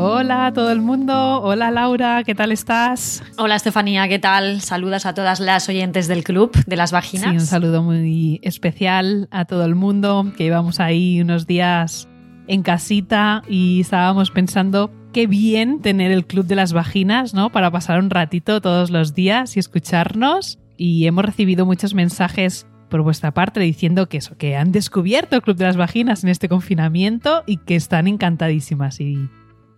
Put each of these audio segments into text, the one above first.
Hola a todo el mundo, hola Laura, ¿qué tal estás? Hola Estefanía, ¿qué tal? Saludos a todas las oyentes del Club de las Vaginas. Sí, un saludo muy especial a todo el mundo, que llevamos ahí unos días en casita y estábamos pensando qué bien tener el Club de las Vaginas, ¿no? Para pasar un ratito todos los días y escucharnos. Y hemos recibido muchos mensajes por vuestra parte diciendo que eso, que han descubierto el Club de las Vaginas en este confinamiento y que están encantadísimas. Y,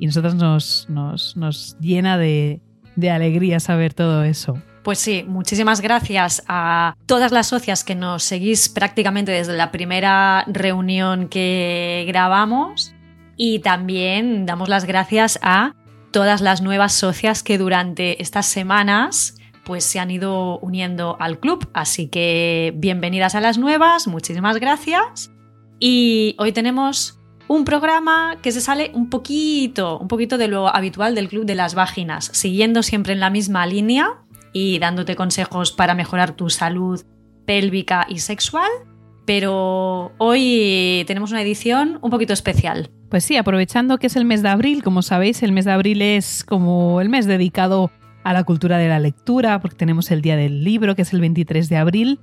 y nosotros nos, nos, nos llena de, de alegría saber todo eso. Pues sí, muchísimas gracias a todas las socias que nos seguís prácticamente desde la primera reunión que grabamos y también damos las gracias a todas las nuevas socias que durante estas semanas pues se han ido uniendo al club, así que bienvenidas a las nuevas, muchísimas gracias. Y hoy tenemos un programa que se sale un poquito, un poquito de lo habitual del Club de las Vaginas, siguiendo siempre en la misma línea y dándote consejos para mejorar tu salud pélvica y sexual. Pero hoy tenemos una edición un poquito especial. Pues sí, aprovechando que es el mes de abril, como sabéis, el mes de abril es como el mes dedicado a la cultura de la lectura, porque tenemos el Día del Libro, que es el 23 de abril,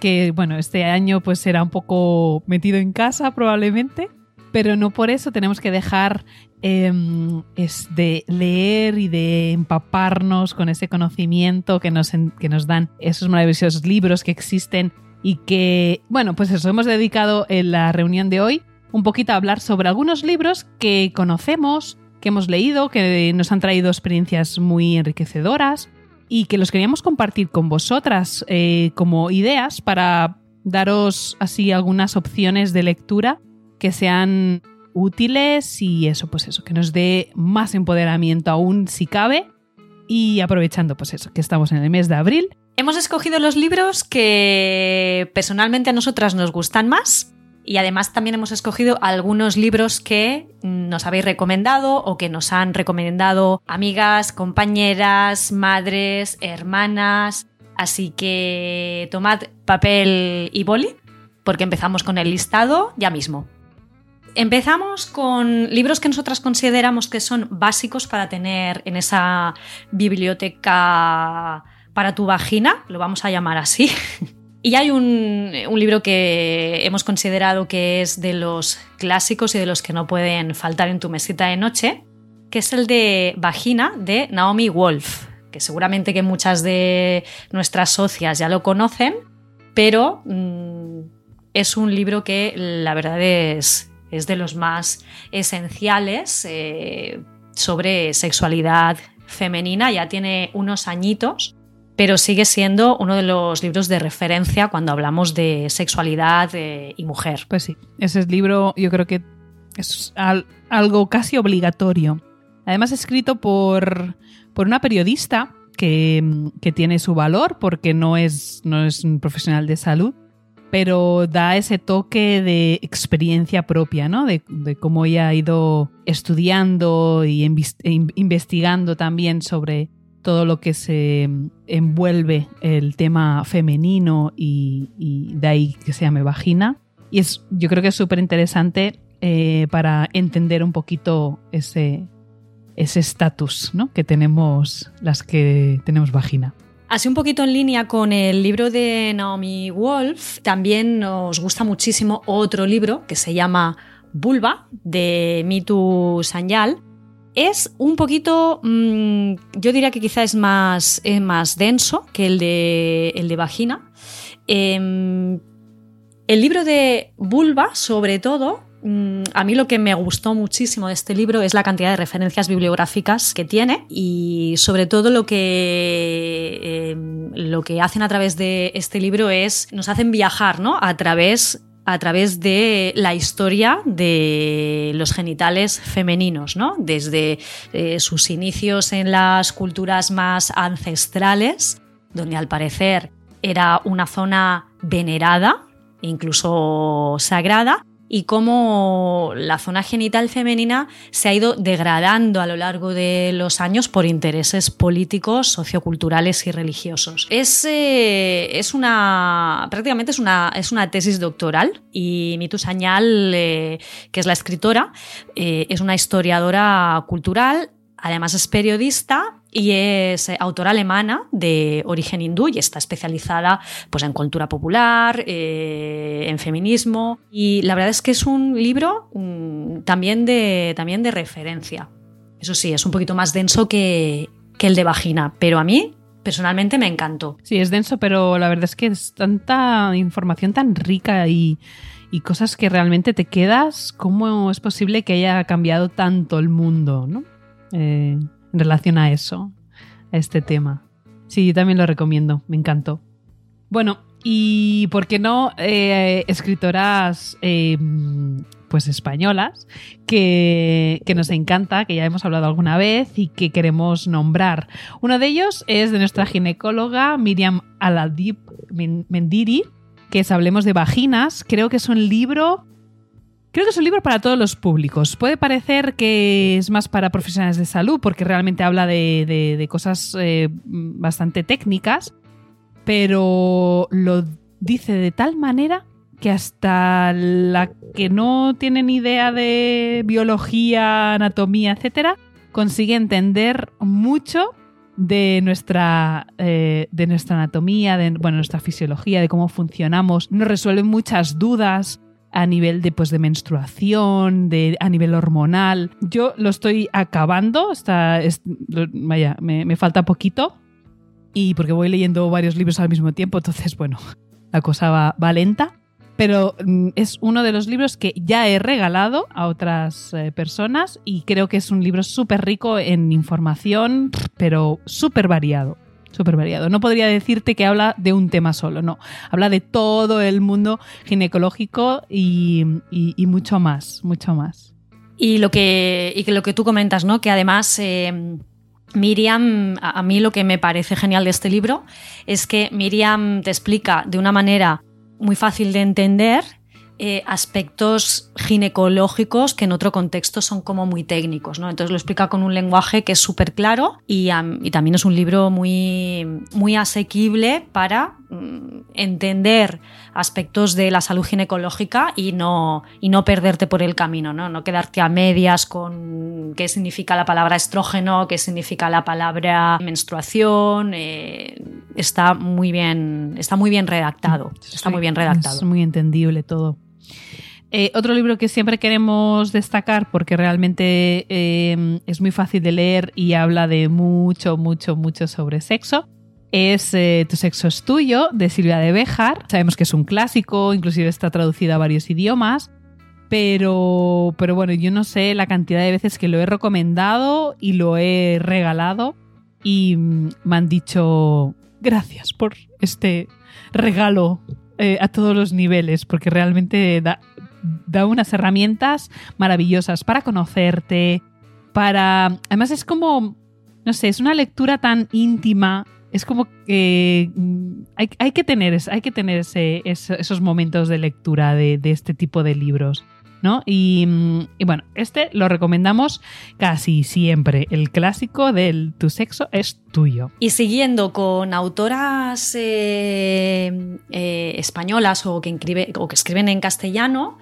que bueno, este año pues será un poco metido en casa probablemente, pero no por eso tenemos que dejar es de leer y de empaparnos con ese conocimiento que nos, que nos dan esos maravillosos libros que existen y que, bueno, pues eso, hemos dedicado en la reunión de hoy un poquito a hablar sobre algunos libros que conocemos, que hemos leído, que nos han traído experiencias muy enriquecedoras y que los queríamos compartir con vosotras eh, como ideas para daros así algunas opciones de lectura que sean útiles y eso, pues eso, que nos dé más empoderamiento aún si cabe. Y aprovechando, pues eso, que estamos en el mes de abril. Hemos escogido los libros que personalmente a nosotras nos gustan más. Y además también hemos escogido algunos libros que nos habéis recomendado o que nos han recomendado amigas, compañeras, madres, hermanas. Así que tomad papel y boli, porque empezamos con el listado ya mismo. Empezamos con libros que nosotras consideramos que son básicos para tener en esa biblioteca para tu vagina, lo vamos a llamar así. Y hay un, libro que hemos considerado que es de los clásicos y de los que no pueden faltar en tu mesita de noche, que es el de Vagina de Naomi Wolf, que seguramente que muchas de nuestras socias ya lo conocen, pero mmm, es un libro que la verdad es, es de los más esenciales eh, sobre sexualidad femenina, ya tiene unos añitos, pero sigue siendo uno de los libros de referencia cuando hablamos de sexualidad eh, y mujer. Pues sí, ese libro yo creo que es al, algo casi obligatorio. Además escrito por, por una periodista que, que, tiene su valor porque no es, no es un profesional de salud, pero da ese toque de experiencia propia, ¿no? De, cómo ella ha ido estudiando y investigando también sobre todo lo que se envuelve el tema femenino y, y de ahí que se llame vagina. Y es, yo creo que es súper interesante eh, para entender un poquito ese estatus ¿no? que tenemos las que tenemos vagina. Así un poquito en línea con el libro de Naomi Wolf, también nos gusta muchísimo otro libro que se llama Vulva, de Mitu Sanyal, es un poquito, mmm, yo diría que quizá es más, más denso que el de, el de vagina. Eh, El libro de Bulba, sobre todo, mm, a mí lo que me gustó muchísimo de este libro es la cantidad de referencias bibliográficas que tiene y sobre todo lo que, em, lo que hacen a través de este libro es nos hacen viajar ¿no? a través a través de la historia de los genitales femeninos, ¿no? desde eh, sus inicios en las culturas más ancestrales, donde al parecer era una zona venerada, incluso sagrada, y cómo la zona genital femenina se ha ido degradando a lo largo de los años por intereses políticos, socioculturales y religiosos. Es, eh, es una, prácticamente es una, es una tesis doctoral y Mitu Sañal, eh, que es la escritora, eh, es una historiadora cultural, además es periodista y es eh, autora alemana de origen hindú y está especializada pues, en cultura popular, eh, en feminismo. Y la verdad es que es un libro mm, también, de, también de referencia. Eso sí, es un poquito más denso que, que el de vagina, pero a mí personalmente me encantó. Sí, es denso, pero la verdad es que es tanta información tan rica y, y cosas que realmente te quedas. ¿Cómo es posible que haya cambiado tanto el mundo, no? Eh, en relación a eso, a este tema. Sí, también lo recomiendo, me encantó. Bueno, y por qué no eh, escritoras eh, pues españolas que, que, nos encanta, que ya hemos hablado alguna vez y que queremos nombrar. Uno de ellos es de nuestra ginecóloga Miriam Aladip Mendiri, que es Hablemos de Vaginas. Creo que es un libro Creo que es un libro para todos los públicos. Puede parecer que es más para profesionales de salud porque realmente habla de, cosas eh, bastante técnicas, pero lo dice de tal manera que hasta la que no tiene ni idea de biología, anatomía, etcétera, consigue entender mucho de nuestra, eh, de nuestra anatomía, de bueno, nuestra fisiología, de cómo funcionamos. Nos resuelve muchas dudas a nivel de, pues, de menstruación, de, a nivel hormonal. Yo lo estoy acabando, está, vaya, me, falta poquito y porque voy leyendo varios libros al mismo tiempo, entonces, bueno, la cosa va, lenta. Pero mm, es uno de los libros que ya he regalado a otras eh, personas y creo que es un libro súper rico en información, pero súper variado súper variado. No podría decirte que habla de un tema solo, no. Habla de todo el mundo ginecológico y, mucho más, mucho más. Y lo que, y lo que tú comentas, ¿no? Que además. Eh, Miriam, a mí lo que me parece genial de este libro es que Miriam te explica de una manera muy fácil de entender eh, aspectos ginecológicos que en otro contexto son como muy técnicos, ¿no? Entonces lo explica con un lenguaje que es súper claro y, también es un libro muy, muy asequible para mm, entender aspectos de la salud ginecológica y no, y no perderte por el camino, ¿no? No quedarte a medias con qué significa la palabra estrógeno, qué significa la palabra menstruación. Eh, está muy bien, está muy bien redactado. Está muy bien redactado. Es muy entendible todo. Eh, otro libro que siempre queremos destacar porque realmente eh, es muy fácil de leer y habla de mucho, mucho, mucho sobre sexo es eh, Tu sexo es tuyo, de Silvia de Béjar. Sabemos que es un clásico, inclusive está traducido a varios idiomas. Pero, pero bueno, yo no sé la cantidad de veces que lo he recomendado y lo he regalado. Y mm, me han dicho gracias por este regalo a todos los niveles, porque realmente da, da unas herramientas maravillosas para conocerte, para... Además es como, no sé, es una lectura tan íntima, es como que mm, hay, que tener, hay que tener esos momentos de lectura de, de este tipo de libros. ¿No? Y, bueno, este lo recomendamos casi siempre, el clásico del Tu sexo es tuyo. Y siguiendo con autoras eh, eh, españolas o que, o que escriben en castellano,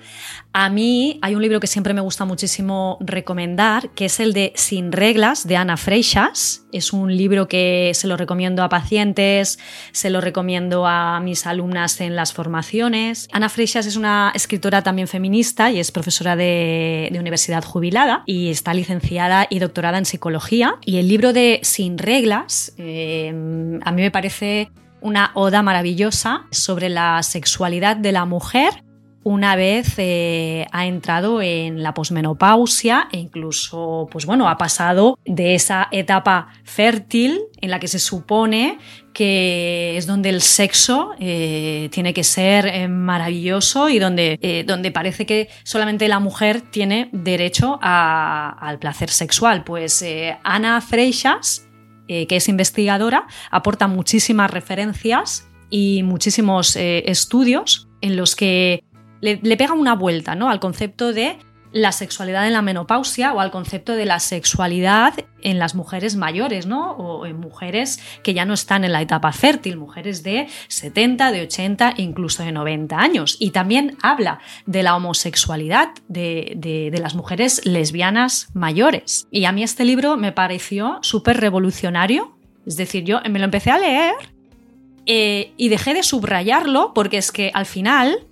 a mí hay un libro que siempre me gusta muchísimo recomendar, que es el de Sin reglas de Ana Freixas. Es un libro que se lo recomiendo a pacientes, se lo recomiendo a mis alumnas en las formaciones. Ana Freixas es una escritora también feminista y es profesora de, universidad jubilada y está licenciada y doctorada en psicología. Y el libro de Sin reglas eh, a mí me parece una oda maravillosa sobre la sexualidad de la mujer una vez eh, ha entrado en la posmenopausia e incluso, pues bueno, ha pasado de esa etapa fértil en la que se supone que es donde el sexo eh, tiene que ser eh, maravilloso y donde, donde parece que solamente la mujer tiene derecho al placer sexual. Pues Ana Freixas, que es investigadora, aporta muchísimas referencias y muchísimos estudios en los que le, pega una vuelta ¿no? al concepto de la sexualidad en la menopausia o al concepto de la sexualidad en las mujeres mayores, ¿no? O en mujeres que ya no están en la etapa fértil, mujeres de 70, de 80, incluso de 90 años. Y también habla de la homosexualidad de, de las mujeres lesbianas mayores. Y a mí este libro me pareció súper revolucionario. Es decir, yo me lo empecé a leer eh, y dejé de subrayarlo porque es que al final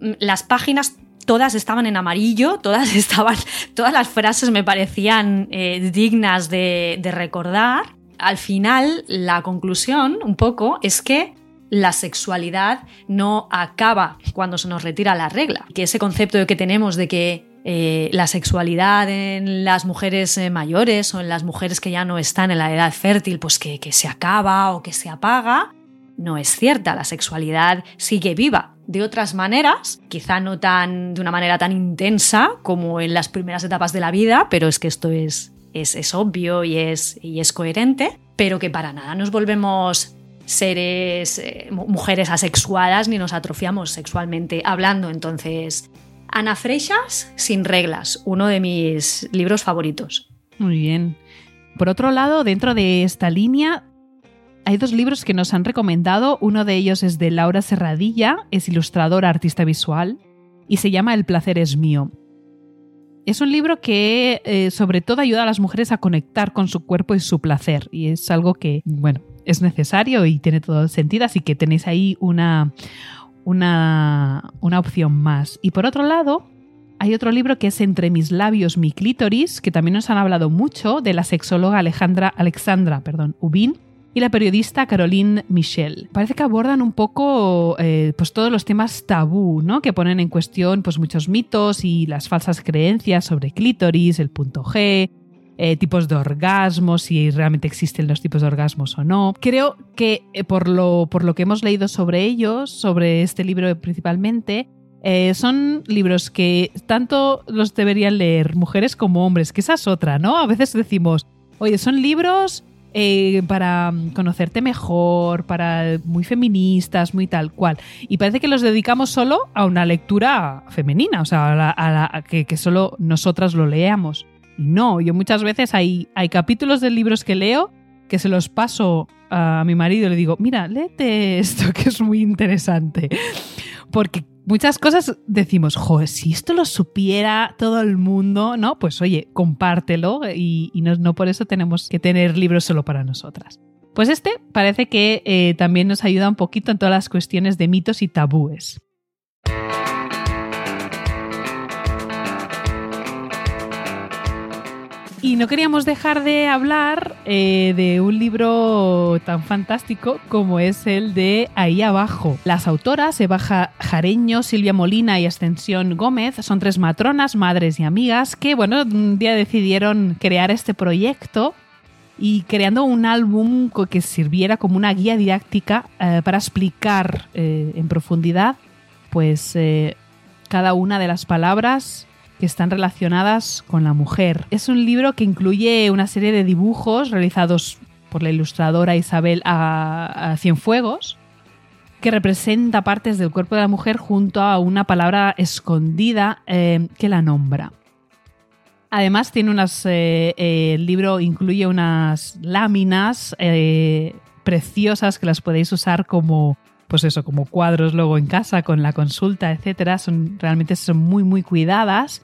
las páginas todas estaban en amarillo, todas estaban, todas las frases me parecían eh, dignas de, recordar. Al final, la conclusión, un poco, es que la sexualidad no acaba cuando se nos retira la regla. Que ese concepto que tenemos de que eh, la sexualidad en las mujeres eh, mayores o en las mujeres que ya no están en la edad fértil, pues que se acaba o que se apaga, no es cierta. La sexualidad sigue viva de otras maneras, quizá no tan de una manera tan intensa como en las primeras etapas de la vida, pero es que esto es, es, obvio y es, y es coherente, pero que para nada nos volvemos seres, eh, mujeres asexuadas ni nos atrofiamos sexualmente hablando. Entonces, Ana Freixas, Sin reglas, uno de mis libros favoritos. Muy bien. Por otro lado, dentro de esta línea hay dos libros que nos han recomendado. Uno de ellos es de Laura Serradilla, es ilustradora, artista visual, y se llama El placer es mío. Es un libro que eh, sobre todo ayuda a las mujeres a conectar con su cuerpo y su placer. Y es algo que, bueno, es necesario y tiene todo sentido, así que tenéis ahí una, una, una opción más. Y por otro lado, hay otro libro que es Entre mis labios, mi clítoris, que también nos han hablado mucho de la sexóloga Alejandra, Alexandra perdón, Ubin, y la periodista Caroline Michel. Parece que abordan un poco eh, pues todos los temas tabú, ¿no? Que ponen en cuestión pues muchos mitos y las falsas creencias sobre clítoris, el punto G, eh, tipos de orgasmos, si realmente existen los tipos de orgasmos o no. Creo que eh, por, lo, por lo que hemos leído sobre ellos, sobre este libro principalmente, son libros que tanto los deberían leer mujeres como hombres, que esa es otra, ¿no? A veces decimos, oye, son libros eh, para conocerte mejor, para muy feministas, muy tal cual. Y parece que los dedicamos solo a una lectura femenina, o sea, a, que, solo nosotras lo leamos. Y no, yo muchas veces hay, hay capítulos de libros que leo que se los paso a mi marido y le digo, mira, léete esto que es muy interesante. Porque muchas cosas decimos, joder, si esto lo supiera todo el mundo, ¿no? Pues oye, compártelo y, no, por eso tenemos que tener libros solo para nosotras. Pues este parece que eh, también nos ayuda un poquito en todas las cuestiones de mitos y tabúes. Y no queríamos dejar de hablar eh, de un libro tan fantástico como es el de Ahí abajo. Las autoras, Eva Jareño, Silvia Molina y Ascensión Gómez, son tres matronas, madres y amigas que, bueno, un día decidieron crear este proyecto y creando un álbum que sirviera como una guía didáctica eh, para explicar eh, en profundidad pues cada una de las palabras que están relacionadas con la mujer. Es un libro que incluye una serie de dibujos realizados por la ilustradora Isabel a, Cienfuegos, que representa partes del cuerpo de la mujer junto a una palabra escondida eh, que la nombra. Además, tiene unas. Eh, eh, el libro incluye unas láminas preciosas que las podéis usar como. Pues eso, como cuadros luego en casa con la consulta, etcétera. Son realmente son muy muy cuidadas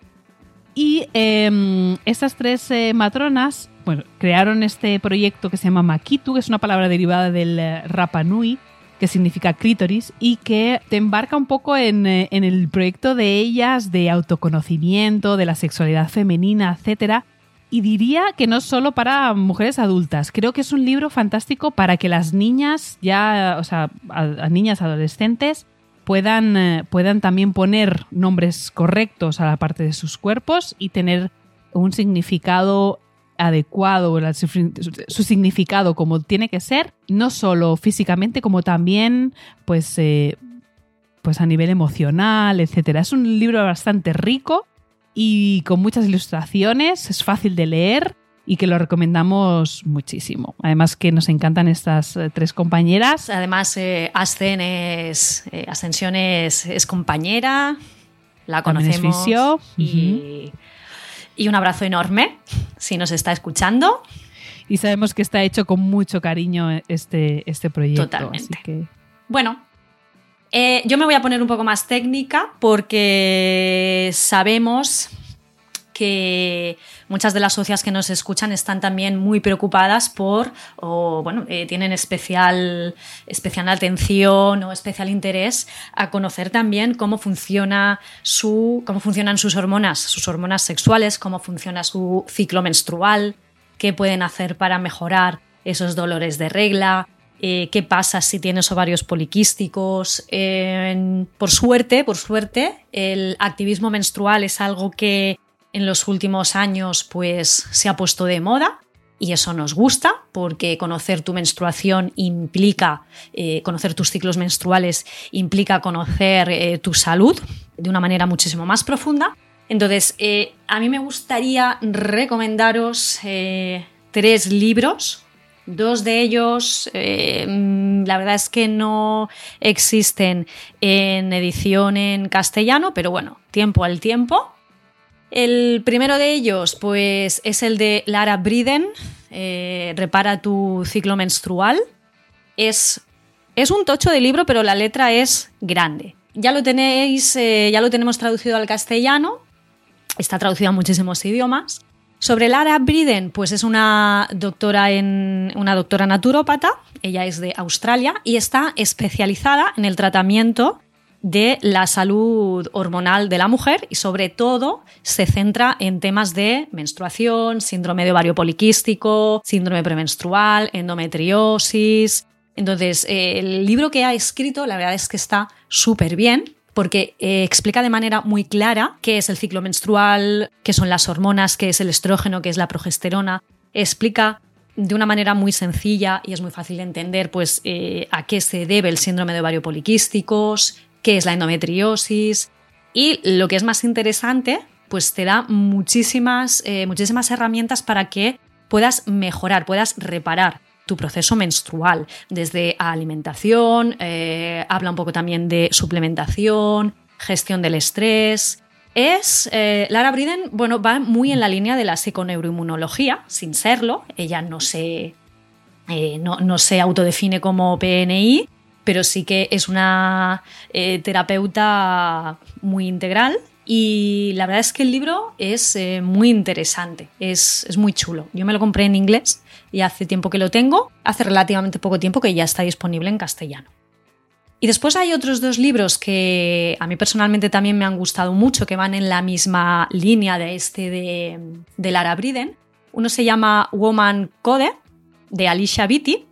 y em, estas tres eh, matronas bueno, crearon este proyecto que se llama Makitu, que es una palabra derivada del eh, Rapa Nui, que significa clítoris, y que te embarca un poco en, eh, el proyecto de ellas de autoconocimiento, de la sexualidad femenina, etc. Y diría que no solo para mujeres adultas, creo que es un libro fantástico para que las niñas, ya, o sea, niñas adolescentes, puedan, eh, puedan también poner nombres correctos a la parte de sus cuerpos y tener un significado adecuado, su, significado como tiene que ser, no solo físicamente, como también pues, eh, pues a nivel emocional, etc. Es un libro bastante rico y con muchas ilustraciones, es fácil de leer y que lo recomendamos muchísimo. Además que nos encantan estas eh, tres compañeras. Además, eh, Ascen es, Ascensión es, compañera, la conocemos y y un abrazo enorme si nos está escuchando. Y sabemos que está hecho con mucho cariño este, este proyecto. Totalmente. Bueno, eh, yo me voy a poner un poco más técnica porque sabemos que muchas de las socias que nos escuchan están también muy preocupadas por, o bueno, eh, tienen especial, especial atención o especial interés a conocer también cómo funciona su, cómo funcionan sus hormonas, sus hormonas sexuales, cómo funciona su ciclo menstrual, qué pueden hacer para mejorar esos dolores de regla, eh, qué pasa si tienes ovarios poliquísticos. por suerte, por suerte, el activismo menstrual es algo que en los últimos años pues se ha puesto de moda y eso nos gusta porque conocer tu menstruación implica, eh, conocer tus ciclos menstruales implica conocer eh, tu salud de una manera muchísimo más profunda. Entonces, eh, a mí me gustaría recomendaros tres libros. Dos de ellos, la verdad es que no existen en edición en castellano, pero bueno, tiempo al tiempo. El primero de ellos, pues, es el de Lara Briden, eh, Repara tu ciclo menstrual. Es, es un tocho de libro, pero la letra es grande. Ya lo tenéis, eh, ya lo tenemos traducido al castellano. Está traducido a muchísimos idiomas. Sobre Lara Briden, pues es una doctora en una doctora naturópata, ella es de Australia y está especializada en el tratamiento de la salud hormonal de la mujer y sobre todo se centra en temas de menstruación, síndrome de ovario poliquístico, síndrome premenstrual, endometriosis. Entonces, el libro que ha escrito, la verdad es que está súper bien porque eh, explica de manera muy clara qué es el ciclo menstrual, qué son las hormonas, qué es el estrógeno, qué es la progesterona. Explica de una manera muy sencilla y es muy fácil de entender pues, eh, a qué se debe el síndrome de ovario poliquísticos, qué es la endometriosis y lo que es más interesante, pues te da muchísimas, eh, muchísimas herramientas para que puedas mejorar, puedas reparar tu proceso menstrual, desde alimentación, eh, habla un poco también de suplementación, gestión del estrés. Es, eh, Lara Briden, bueno, va muy en la línea de la psiconeuroinmunología, sin serlo, ella no se, no, no se autodefine como PNI, pero sí que es una eh, terapeuta muy integral y la verdad es que el libro es eh, muy interesante, es, muy chulo. Yo me lo compré en inglés y hace tiempo que lo tengo, hace relativamente poco tiempo que ya está disponible en castellano. Y después hay otros dos libros que a mí personalmente también me han gustado mucho, que van en la misma línea de este de, de Lara Briden. Uno se llama Woman Code, de Alicia Vitti,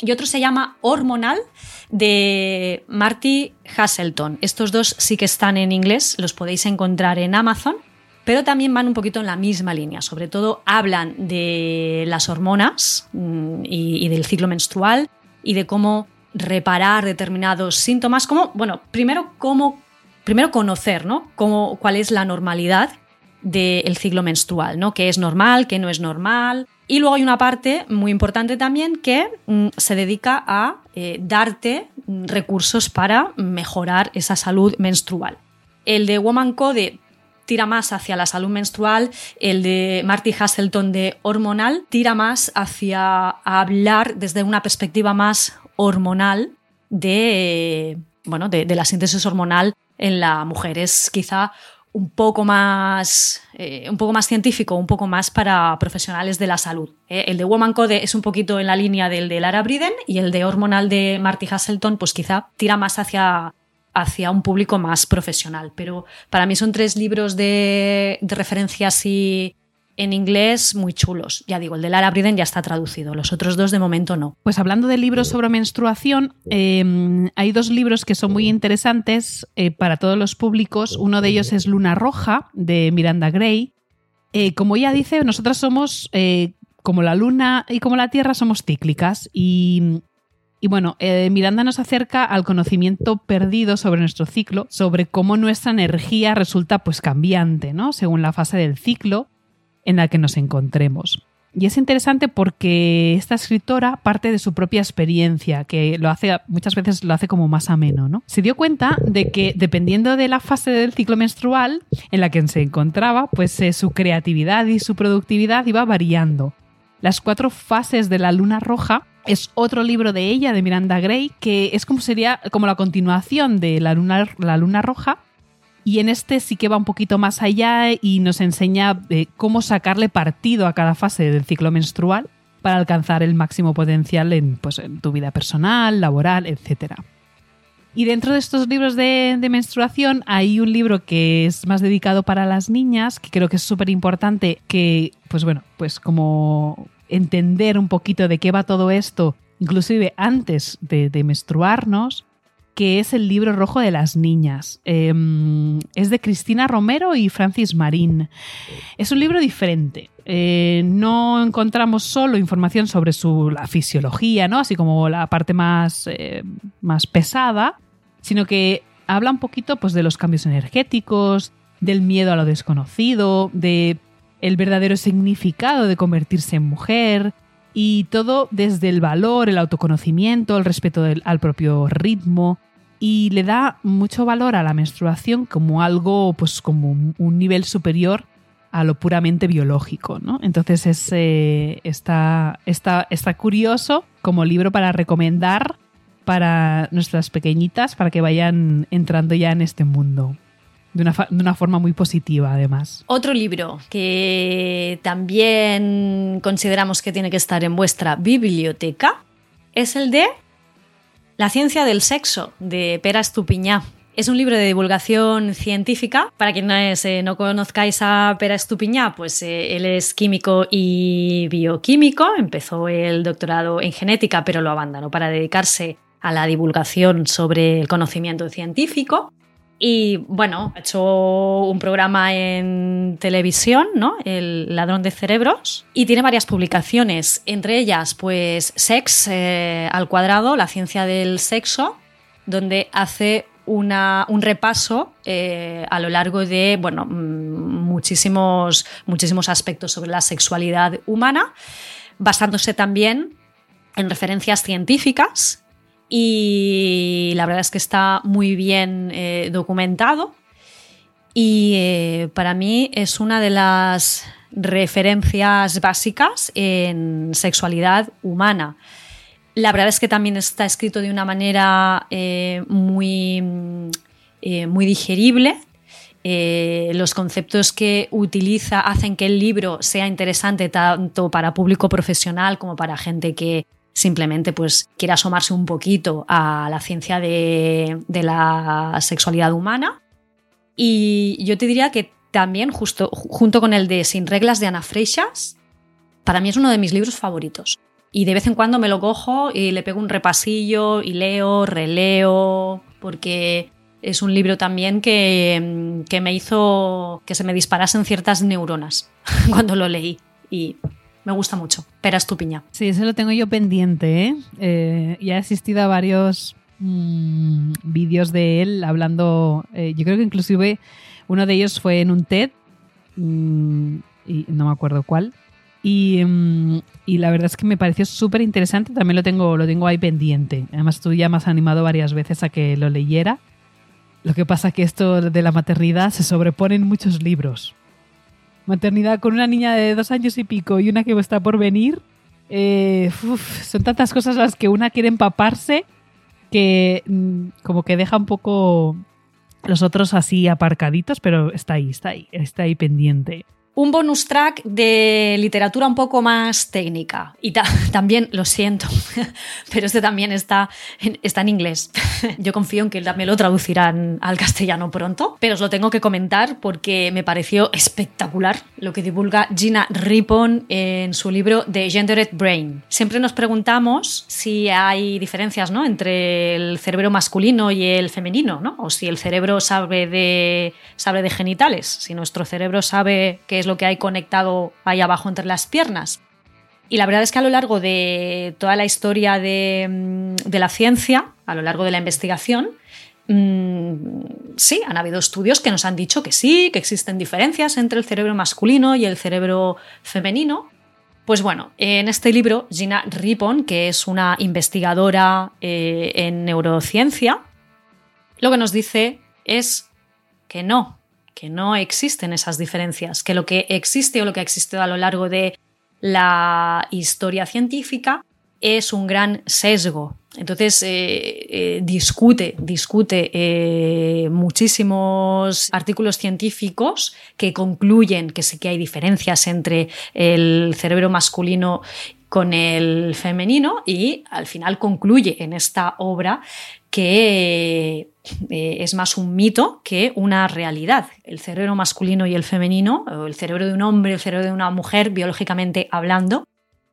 y otro se llama Hormonal de Marty Hasselton. Estos dos sí que están en inglés, los podéis encontrar en Amazon, pero también van un poquito en la misma línea. Sobre todo hablan de las hormonas mm, y, del ciclo menstrual y de cómo reparar determinados síntomas, como, bueno, primero cómo, primero conocer, ¿no? Cómo, cuál es la normalidad del ciclo menstrual, ¿no? ¿Qué es normal, qué no es normal? Y luego hay una parte muy importante también que mm, se dedica a eh, darte mm, recursos para mejorar esa salud menstrual. El de Woman Code tira más hacia la salud menstrual, el de Marty Hasselton de hormonal tira más hacia hablar desde una perspectiva más hormonal de, bueno, de la síntesis hormonal en la mujer. Es quizá un poco más, eh, un poco más científico, un poco más para profesionales de la salud. Eh, el de Woman Code es un poquito en la línea del de Lara Briden y el de Hormonal de Marty Hasselton, pues quizá tira más hacia, hacia un público más profesional. Pero para mí son tres libros de, de referencia así en inglés muy chulos. Ya digo, el de Lara Briden ya está traducido, los otros dos de momento no. Pues hablando de libros sobre menstruación, em, hay dos libros que son muy interesantes eh, para todos los públicos. Uno de ellos es Luna Roja, de Miranda Gray. Eh, como ella dice, nosotras somos, eh, como la luna y como la tierra, somos cíclicas. Y, bueno, Miranda nos acerca al conocimiento perdido sobre nuestro ciclo, sobre cómo nuestra energía resulta pues cambiante, ¿no? Según la fase del ciclo en la que nos encontremos. Y es interesante porque esta escritora parte de su propia experiencia, que lo hace muchas veces lo hace como más ameno, ¿no? Se dio cuenta de que dependiendo de la fase del ciclo menstrual en la que se encontraba, pues eh, su creatividad y su productividad iba variando. Las cuatro fases de la luna roja es otro libro de ella, de Miranda Gray, que es como sería como la continuación de la luna, la luna roja, y en este sí que va un poquito más allá y nos enseña eh, cómo sacarle partido a cada fase del ciclo menstrual para alcanzar el máximo potencial en, pues, en tu vida personal, laboral, etc. Y dentro de estos libros de, menstruación hay un libro que es más dedicado para las niñas, que creo que es súper importante que, pues bueno, pues como entender un poquito de qué va todo esto, inclusive antes de, de menstruarnos, que es el libro rojo de las niñas. Em, es de Cristina Romero y Francis Marín. Es un libro diferente. Eh, no encontramos solo información sobre su, la fisiología, ¿no? así como la parte más, eh, más pesada, sino que habla un poquito pues, de los cambios energéticos, del miedo a lo desconocido, de el verdadero significado de convertirse en mujer, y todo desde el valor, el autoconocimiento, el respeto al propio ritmo, y le da mucho valor a la menstruación como algo, pues como un nivel superior a lo puramente biológico, ¿no? Entonces es, eh, está, está, está curioso como libro para recomendar para nuestras pequeñitas, para que vayan entrando ya en este mundo. De una, de una, forma muy positiva, además. Otro libro que también consideramos que tiene que estar en vuestra biblioteca es el de la ciencia del sexo, de Pera Estupiñá. Es un libro de divulgación científica. Para quienes eh, no conozcáis a Pera Estupiñá, pues eh, él es químico y bioquímico. Empezó el doctorado en genética, pero lo abandonó para dedicarse a la divulgación sobre el conocimiento científico. Y bueno, ha hecho un programa en televisión, ¿no? El ladrón de cerebros. Y tiene varias publicaciones, entre ellas, pues Sex eh, al cuadrado, la ciencia del sexo, donde hace una, un repaso eh, a lo largo de, bueno, muchísimos, muchísimos aspectos sobre la sexualidad humana, basándose también en referencias científicas y la verdad es que está muy bien eh, documentado y eh, para mí es una de las referencias básicas en sexualidad humana. La verdad es que también está escrito de una manera eh, muy, muy digerible. los conceptos que utiliza hacen que el libro sea interesante tanto para público profesional como para gente que simplemente pues quiere asomarse un poquito a la ciencia de, la sexualidad humana. Y yo te diría que también, justo, junto con el de Sin reglas de Ana Freixas, para mí es uno de mis libros favoritos. Y de vez en cuando me lo cojo y le pego un repasillo y leo, releo, porque es un libro también que, que me hizo que se me disparasen ciertas neuronas cuando lo leí. Y me gusta mucho. Pera Estupiña. Sí, ese lo tengo yo pendiente. ¿eh? eh ya he asistido a varios mm, vídeos de él hablando. Eh, yo creo que inclusive uno de ellos fue en un TED. Mm, y no me acuerdo cuál. Y, mm, y, la verdad es que me pareció súper interesante. También lo tengo, lo tengo ahí pendiente. Además, tú ya me has animado varias veces a que lo leyera. Lo que pasa que esto de la maternidad se sobrepone en muchos libros maternidad con una niña de dos años y pico y una que está por venir, eh, son tantas cosas las que una quiere empaparse que mm, como que deja un poco los otros así aparcaditos, pero está ahí, está ahí, está ahí pendiente. Un bonus track de literatura un poco más técnica. Y también, lo siento, pero este también está en, está en inglés. Yo confío en que también lo traducirán al castellano pronto, pero os lo tengo que comentar porque me pareció espectacular lo que divulga Gina Rippon en su libro The Gendered Brain. Siempre nos preguntamos si hay diferencias ¿no? entre el cerebro masculino y el femenino, ¿no? o si el cerebro sabe de, sabe de genitales, si nuestro cerebro sabe qué es lo que hay conectado ahí abajo entre las piernas. Y la verdad es que a lo largo de toda la historia de, mm, la ciencia, a lo largo de la investigación, mm, sí, han habido estudios que nos han dicho que sí, que existen diferencias entre el cerebro masculino y el cerebro femenino. Pues bueno, en este libro, Gina Rippon, que es una investigadora eh, en neurociencia, lo que nos dice es que no, que no existen esas diferencias, que lo que existe o lo que ha existido a lo largo de la historia científica es un gran sesgo. Entonces eh, eh, discute, discute eh, muchísimos artículos científicos que concluyen que sí que hay diferencias entre el cerebro masculino con el femenino y al final concluye en esta obra que eh, es más un mito que una realidad. El cerebro masculino y el femenino, el cerebro de un hombre el cerebro de una mujer, biológicamente hablando,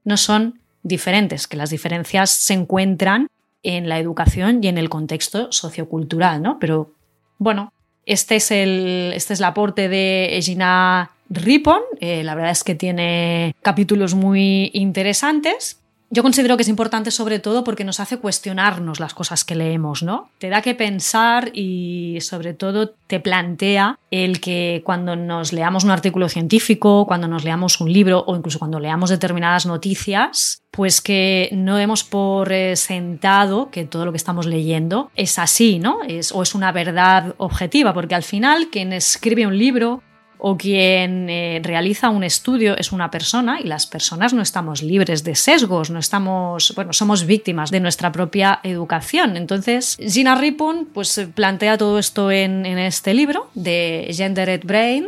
no son diferentes, que las diferencias se encuentran en la educación y en el contexto sociocultural, ¿no? Pero bueno, este es el, este es el aporte de Gina Rippon. Eh, la verdad es que tiene capítulos muy interesantes yo considero que es importante sobre todo porque nos hace cuestionarnos las cosas que leemos, ¿no? Te da que pensar y sobre todo te plantea el que cuando nos leamos un artículo científico, cuando nos leamos un libro o incluso cuando leamos determinadas noticias, pues que no demos por eh, sentado que todo lo que estamos leyendo es así, ¿no? Es, o es una verdad objetiva, porque al final quien escribe un libro o quien eh, realiza un estudio es una persona y las personas no estamos libres de sesgos, no estamos, bueno, somos víctimas de nuestra propia educación. Entonces, Gina Rippon pues plantea todo esto en este libro de Gendered Brain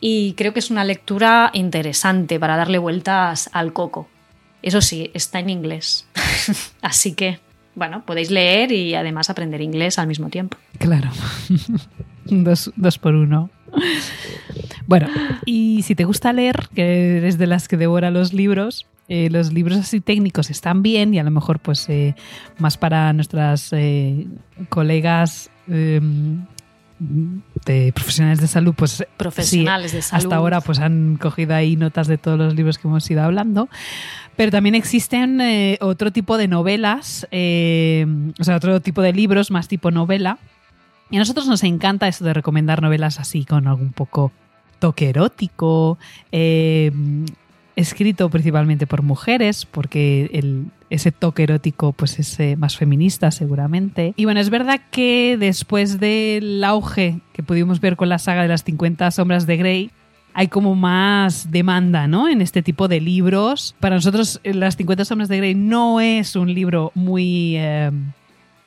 y creo que es una lectura interesante para darle vueltas al coco. Eso sí, está en inglés. Así que, bueno, podéis leer y además aprender inglés al mismo tiempo. Claro. dos, dos por uno. Bueno, y si te gusta leer, que eres de las que devora los libros, eh, los libros así técnicos están bien y a lo mejor pues eh, más para nuestras eh, colegas em, de profesionales de salud, pues profesionales de salud. Hasta ahora pues han cogido ahí notas de todos los libros que hemos ido hablando. Pero también existen otro tipo de novelas, o sea, otro tipo de libros más tipo novela, y a nosotros nos encanta eso de recomendar novelas así con algún poco toque erótico, eh, escrito principalmente por mujeres, porque el, ese toque erótico pues es eh, más feminista seguramente. Y bueno, es verdad que después del auge que pudimos ver con la saga de las 50 sombras de Grey, hay como más demanda, ¿no? En este tipo de libros. Para nosotros, Las 50 sombras de Grey no es un libro muy... Eh,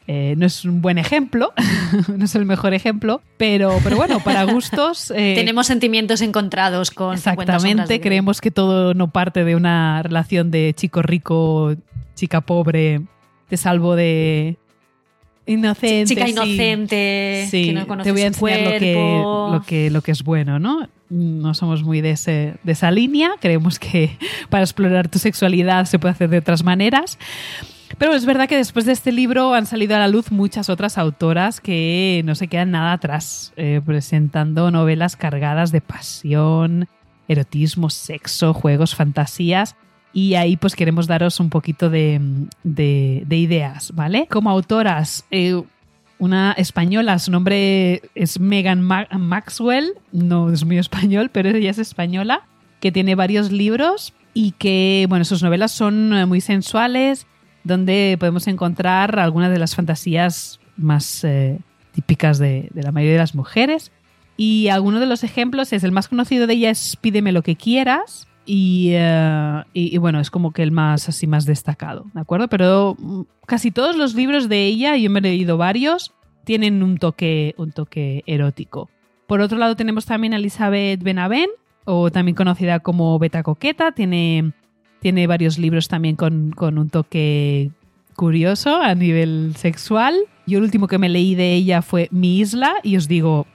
eh, no es un buen ejemplo, no es el mejor ejemplo, pero, pero bueno, para gustos... Eh, Tenemos sentimientos encontrados con... Exactamente, creemos que todo no parte de una relación de chico rico, chica pobre, te salvo de... Inocente. Chica inocente, que no conoce te voy a enseñar lo que, lo, que, lo que es bueno, ¿no? No somos muy de, ese, de esa línea, creemos que para explorar tu sexualidad se puede hacer de otras maneras. Pero es verdad que después de este libro han salido a la luz muchas otras autoras que no se quedan nada atrás, eh, presentando novelas cargadas de pasión, erotismo, sexo, juegos, fantasías. Y ahí pues queremos daros un poquito de, ideas, ¿vale? Como autoras, eh, una española, su nombre es Megan Maxwell, no es muy español, pero ella es española, que tiene varios libros y que, bueno, sus novelas son eh, muy sensuales, donde podemos encontrar algunas de las fantasías más eh, típicas de, la mayoría de las mujeres. Y alguno de los ejemplos es el más conocido de ella es Pídeme lo que quieras. Eh, y, bueno, es como que el más así más destacado, ¿de acuerdo? Pero mm, casi todos los libros de ella, yo me he leído varios, tienen un toque, un toque erótico. Por otro lado tenemos también a Elizabeth Benavent, o también conocida como Beta Coqueta. Tiene, tiene varios libros también con, con un toque curioso a nivel sexual. Yo el último que me leí de ella fue Mi Isla y os digo,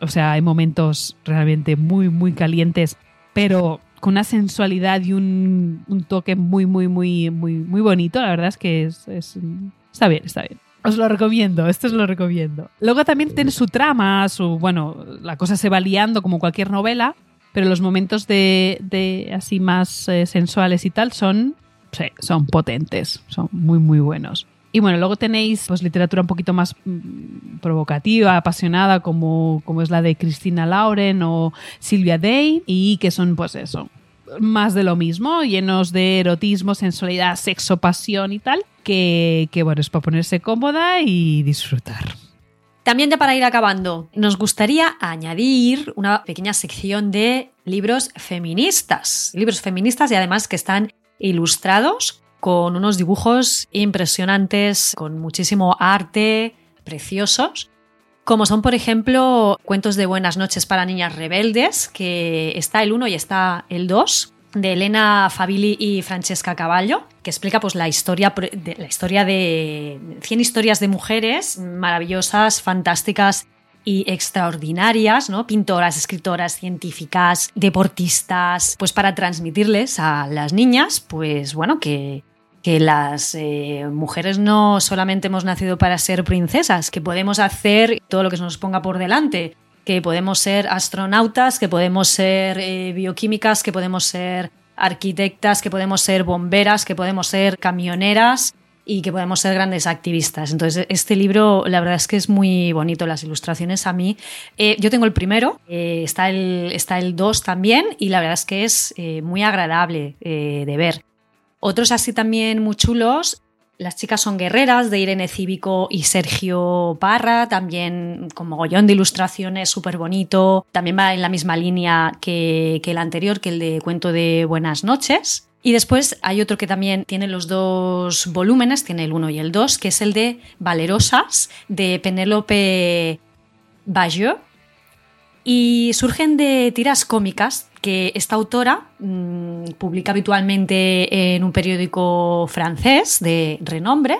o sea, hay momentos realmente muy, muy calientes, pero con una sensualidad y un, un toque muy, muy, muy, muy, muy bonito. La verdad es que es, es, está bien, está bien. Os lo recomiendo, esto os lo recomiendo. Luego también tiene su trama, su, bueno, la cosa se va liando como cualquier novela, pero los momentos de, de así más eh, sensuales y tal son, sí, son potentes, son muy, muy buenos. Y bueno, luego tenéis pues, literatura un poquito más mm, provocativa, apasionada, como, como es la de Cristina Lauren o Silvia Day, y que son, pues eso, más de lo mismo, llenos de erotismo, sensualidad, sexo, pasión y tal, que, que bueno, es para ponerse cómoda y disfrutar. También ya para ir acabando, nos gustaría añadir una pequeña sección de libros feministas. Libros feministas y además que están ilustrados con unos dibujos impresionantes, con muchísimo arte, preciosos. Como son, por ejemplo, cuentos de buenas noches para niñas rebeldes, que está el 1 y está el 2, de Elena Fabili y Francesca Cavallo, que explica pues, la, historia de, la historia de 100 historias de mujeres maravillosas, fantásticas y extraordinarias, ¿no? Pintoras, escritoras, científicas, deportistas, pues para transmitirles a las niñas, pues bueno, que, que las eh, mujeres no solamente hemos nacido para ser princesas, que podemos hacer todo lo que se nos ponga por delante, que podemos ser astronautas, que podemos ser eh, bioquímicas, que podemos ser arquitectas, que podemos ser bomberas, que podemos ser camioneras y que podemos ser grandes activistas. Entonces, este libro, la verdad es que es muy bonito, las ilustraciones a mí. Eh, yo tengo el primero, está el está el 2 también, y la verdad es que es muy agradable de ver. Otros así también muy chulos. Las chicas son guerreras de Irene Cívico y Sergio Parra, también con mogollón de ilustraciones, súper bonito. También va en la misma línea que, el anterior, que el de Cuento de Buenas noches. Y después hay otro que también tiene los dos volúmenes, tiene el 1 y el 2, que es el de Valerosas, de Penélope Bayeux. Y surgen de tiras cómicas que esta autora mmm, publica habitualmente en un periódico francés de renombre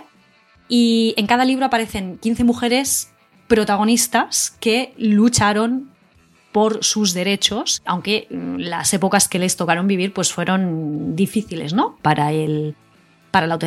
y en cada libro aparecen 15 mujeres protagonistas que lucharon por sus derechos, aunque mm, las épocas que les tocaron vivir pues fueron difíciles, ¿no? Para el para la,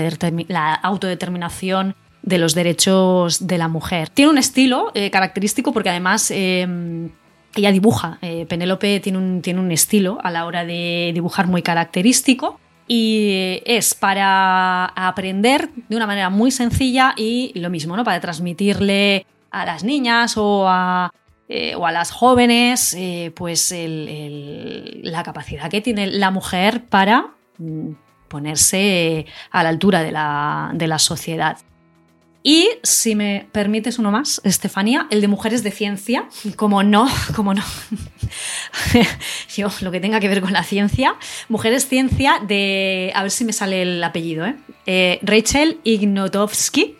la autodeterminación de los derechos de la mujer. Tiene un estilo eh, característico porque además eh, ella dibuja. Eh, Penélope tiene un, tiene un estilo a la hora de dibujar muy característico y es para aprender de una manera muy sencilla y lo mismo, ¿no? Para transmitirle a las niñas o a, eh, o a las jóvenes eh, pues la capacidad que tiene la mujer para mm, ponerse a la altura de la, de la sociedad. Y si me permites uno más, Estefanía, el de mujeres de ciencia, como no, como no. Yo, lo que tenga que ver con la ciencia. Mujeres ciencia de. A ver si me sale el apellido, ¿eh? eh Rachel Ignotovsky.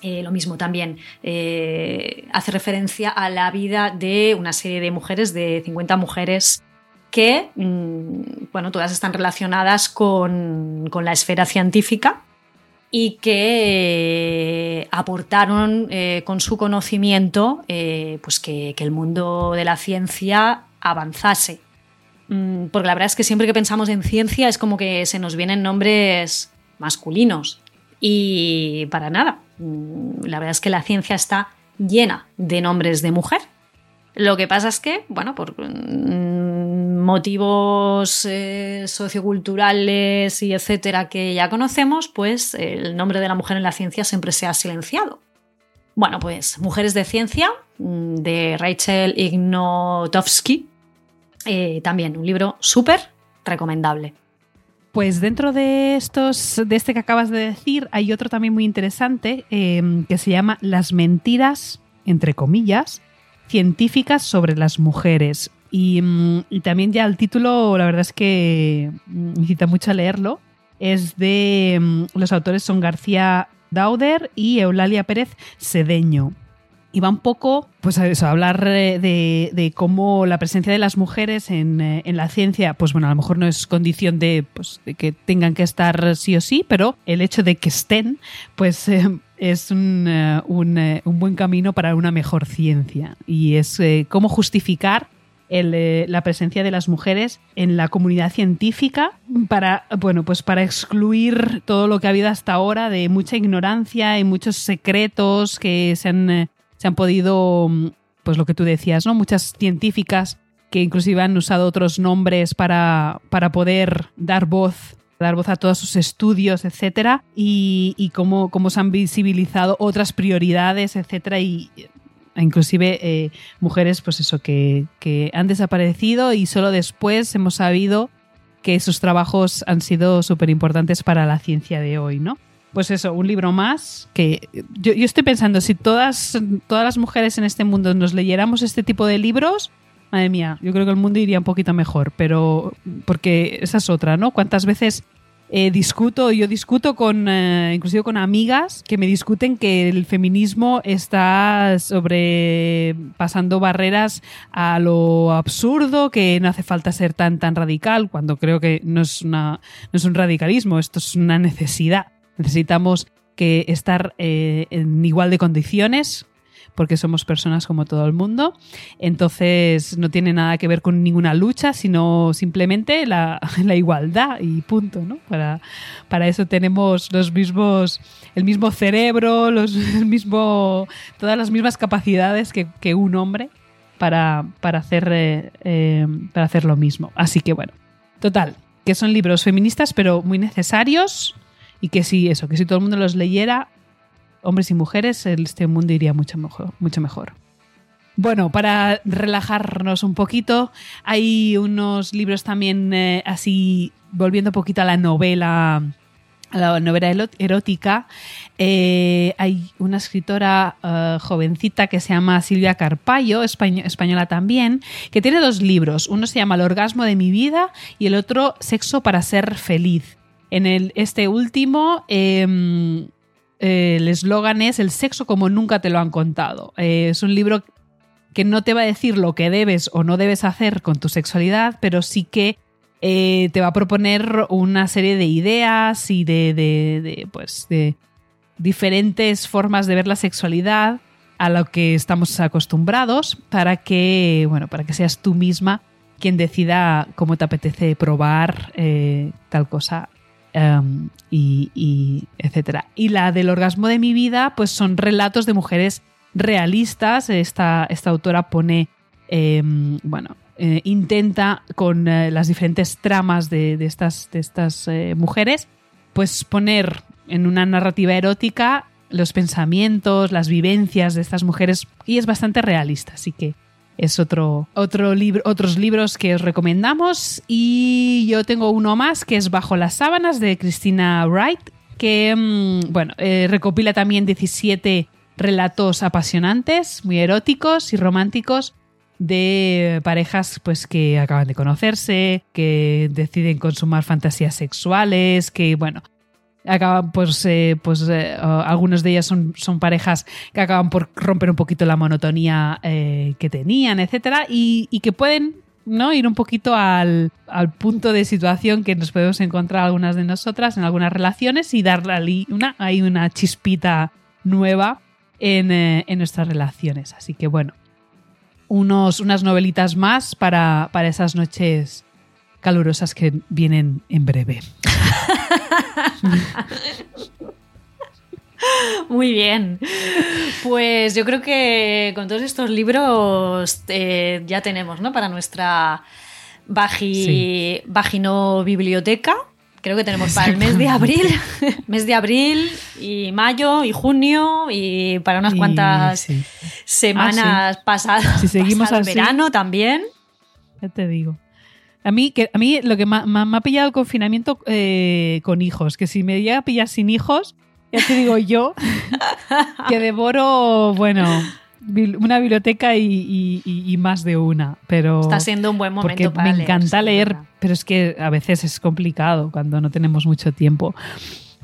Eh, lo mismo también eh, hace referencia a la vida de una serie de mujeres, de 50 mujeres que, mmm, bueno, todas están relacionadas con, con la esfera científica y que eh, aportaron eh, con su conocimiento eh, pues que, el mundo de la ciencia avanzase. Mm, porque la verdad es que siempre que pensamos en ciencia es como que se nos vienen nombres masculinos. Y para nada. Mm, la verdad es que la ciencia está llena de nombres de mujer. Lo que pasa es que, bueno, por mm, motivos eh, socioculturales y etcétera que ya conocemos, pues el nombre de la mujer en la ciencia siempre se ha silenciado. Bueno, pues Mujeres de Ciencia, mm, de Rachel Ignotowski, eh, también un libro súper recomendable. Pues dentro de estos, de este que acabas de decir, hay otro también muy interesante eh, que se llama Las mentiras, entre comillas, científicas sobre las mujeres. Y, mm, y, también ya el título, la verdad es que mm, incita mucho a leerlo. Es de. Mm, los autores son García Dauder y Eulalia Pérez Cedeño. y va un poco pues a eso, a hablar de, de, cómo la presencia de las mujeres en, eh, en, la ciencia, pues bueno, a lo mejor no es condición de, pues, de que tengan que estar sí o sí, pero el hecho de que estén, pues eh, es eh, un, un, buen camino para una mejor ciencia. Y es cómo justificar el, la presencia de las mujeres en la comunidad científica para, bueno, pues para excluir todo lo que ha habido hasta ahora de mucha ignorancia y muchos secretos que se han se han podido, mm, pues lo que tú decías, ¿no? Muchas científicas que inclusive han usado otros nombres para, para poder dar voz dar voz a todos sus estudios, etcétera, y, y cómo, cómo, se han visibilizado otras prioridades, etcétera, y inclusive eh, mujeres, pues eso, que, que, han desaparecido y solo después hemos sabido que sus trabajos han sido súper importantes para la ciencia de hoy, ¿no? pues eso, un libro más que yo, estoy pensando, si todas, todas las mujeres en este mundo nos leyéramos este tipo de libros, madre mía, yo creo que el mundo iría un poquito mejor, pero porque esa es otra, ¿no? ¿Cuántas veces eh, discuto, yo discuto con, eh, inclusive con amigas que me discuten que el feminismo está sobrepasando barreras a lo absurdo, que no hace falta ser tan, tan radical, cuando creo que no es, una, no es un radicalismo, esto es una necesidad. Necesitamos que estar eh, en igual de condiciones porque somos personas como todo el mundo. Entonces no tiene nada que ver con ninguna lucha, sino simplemente la, igualdad y punto, ¿no? Para, para eso tenemos los mismos, el mismo cerebro, los, el mismo, todas las mismas capacidades que, un hombre para, para, hacer, eh, eh, para hacer lo mismo. Así que bueno, total, que son libros feministas pero muy necesarios y que si eso, que si todo el mundo los leyera, hombres y mujeres, este mundo iría mucho mejor. Mucho mejor. Bueno, para relajarnos un poquito, hay unos libros también eh, así, volviendo un poquito a la novela, a la novela erótica. Eh, hay una escritora eh, jovencita que se llama Silvia Carpallo, española también, que tiene dos libros. Uno se llama El orgasmo de mi vida y el otro Sexo para ser feliz. En el, este último, em, el eslogan es El sexo como nunca te lo han contado. Eh, es un libro que no te va a decir lo que debes o no debes hacer con tu sexualidad, pero sí que eh, te va a proponer una serie de ideas y de, de, pues, de diferentes formas de ver la sexualidad a lo que estamos acostumbrados para que, bueno, para que seas tú misma quien decida cómo te apetece probar eh, tal cosa Em, y, etcétera. Y la del orgasmo de mi vida, pues son relatos de mujeres realistas. Esta, esta autora pone, em, bueno, eh, intenta con eh, las diferentes tramas de, estas, de estas eh, mujeres, pues poner en una narrativa erótica los pensamientos, las vivencias de estas mujeres y es bastante realista, así que es otro, otro libro, otros libros que os recomendamos. Y yo tengo uno más que es Bajo las sábanas de Christina Wright, que mm, bueno, eh, recopila también 17 relatos apasionantes, muy eróticos y románticos de parejas pues que acaban de conocerse, que deciden consumar fantasías sexuales, que bueno, acaban pues, eh, pues eh, algunos de ellas son, son, parejas que acaban por romper un poquito la monotonía eh, que tenían, etcétera, y, que pueden ¿no? ir un poquito al, punto de situación que nos podemos encontrar algunas de nosotras en algunas relaciones y darle una, hay una chispita nueva en, en, nuestras relaciones. Así que bueno, unos, unas novelitas más para, para esas noches calurosas que vienen en breve. Muy bien. Pues yo creo que con todos estos libros eh, ya tenemos, ¿no? Para nuestra vagino biblioteca. Creo que tenemos para el mes de abril, mes de abril y mayo y junio y para unas cuantas semanas ah, pasadas. Si seguimos pasado verano también. Ya te digo. A mí, que, a mí lo que me, ha pillado el confinamiento eh, con hijos, que si me llega a pillar sin hijos, ya te digo yo, que devoro, bueno, una biblioteca y, más de una. Pero Está siendo un buen momento porque me encanta leer, pero es que a veces es complicado cuando no tenemos mucho tiempo.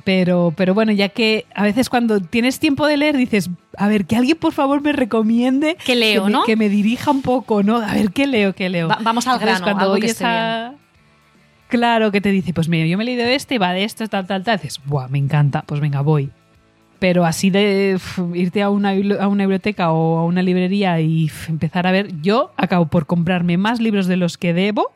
Pero, pero bueno, ya que a veces cuando tienes tiempo de leer dices, a ver, que alguien por favor me recomiende. Que leo, me, ¿no? Que me dirija un poco, ¿no? A ver, ¿qué leo? ¿Qué leo? Va- vamos al grano, cuando algo que esté a- Claro, que te dice, pues mira, yo me he leído este, va de esto, tal, tal, tal. Dices, buah, me encanta, pues venga, voy. Pero así de irte a una, a una biblioteca o a una librería y empezar a ver, yo acabo por comprarme más libros de los que debo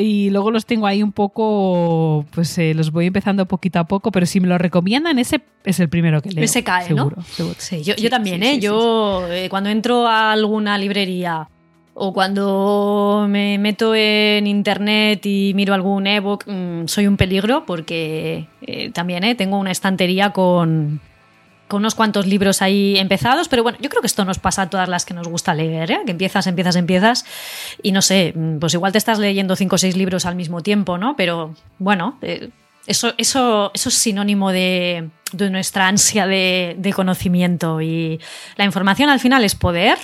y luego los tengo ahí un poco, pues eh, los voy empezando poquito a poco, pero si me lo recomiendan, ese es el primero que leo. Ese cae, seguro, ¿no? seguro. Sí, yo, yo también, sí, ¿eh? sí, yo eh, cuando entro a alguna librería o cuando me meto en internet y miro algún ebook, mm, soy un peligro porque eh, también ¿eh? tengo una estantería con, con unos cuantos libros ahí empezados, pero bueno, yo creo que esto nos pasa a todas las que nos gusta leer, ¿eh? que empiezas, empiezas, empiezas y no sé, mm, pues igual te estás leyendo cinco o seis libros al mismo tiempo, ¿no? Pero bueno, eh, eso, eso, eso es sinónimo de, de nuestra ansia de, de conocimiento y la información al final es poder.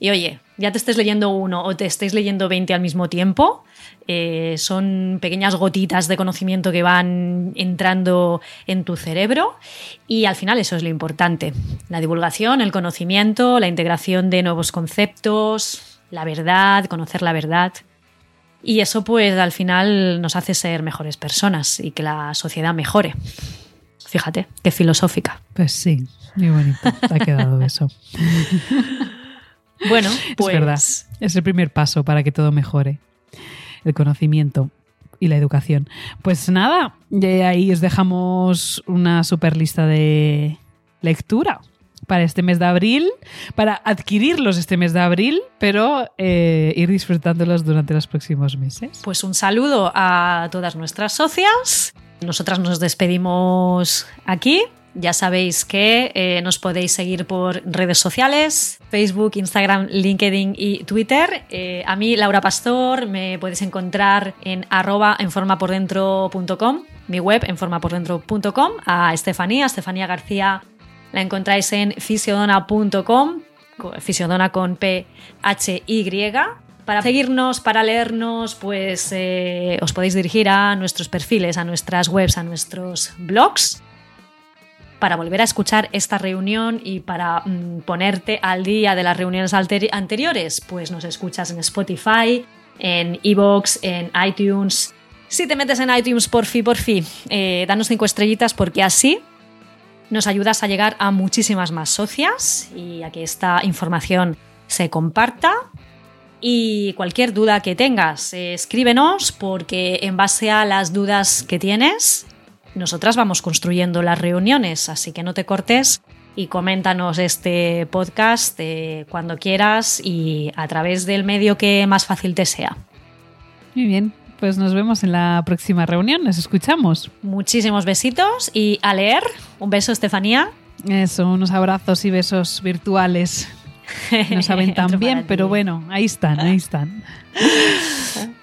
Y oye, ya te estés leyendo uno o te estés leyendo 20 al mismo tiempo, eh, son pequeñas gotitas de conocimiento que van entrando en tu cerebro y al final eso es lo importante. La divulgación, el conocimiento, la integración de nuevos conceptos, la verdad, conocer la verdad. Y eso pues al final nos hace ser mejores personas y que la sociedad mejore. Fíjate, qué filosófica. Pues sí, muy bonito, te ha quedado eso. Bueno, pues es verdad, es el primer paso para que todo mejore. El conocimiento y la educación. Pues nada, de ahí os dejamos una super lista de lectura para este mes de abril, para adquirirlos este mes de abril, pero eh, ir disfrutándolos durante los próximos meses. Pues un saludo a todas nuestras socias. Nosotras nos despedimos aquí. Ya sabéis que eh, nos podéis seguir por redes sociales, Facebook, Instagram, LinkedIn y Twitter. Eh, a mí, Laura Pastor, me podéis encontrar en arroba enformapordentro.com, mi web enformapordentro.com. A Estefanía, Estefanía García, la encontráis en fisiodona.com, fisiodona con P-H-Y. Para seguirnos, para leernos, pues eh, os podéis dirigir a nuestros perfiles, a nuestras webs, a nuestros blogs para volver a escuchar esta reunión y para mm, ponerte al día de las reuniones anteriores, pues nos escuchas en Spotify, en Evox, en iTunes. Si te metes en iTunes, por fin, por fin, eh, danos cinco estrellitas porque así nos ayudas a llegar a muchísimas más socias y a que esta información se comparta. Y cualquier duda que tengas, eh, escríbenos porque en base a las dudas que tienes, nosotras vamos construyendo las reuniones, así que no te cortes y coméntanos este podcast eh, cuando quieras y a través del medio que más fácil te sea. Muy bien, pues nos vemos en la próxima reunión, nos escuchamos. Muchísimos besitos y a leer. Un beso, Estefanía. Eso, unos abrazos y besos virtuales. No saben tan bien, pero bueno, ahí están, ahí están.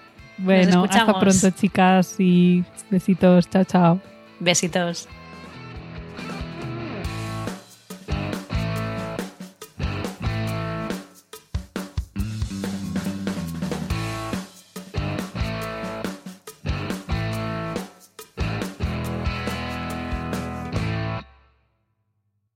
Bueno, hasta pronto, chicas, y besitos. Chao, chao. Besitos.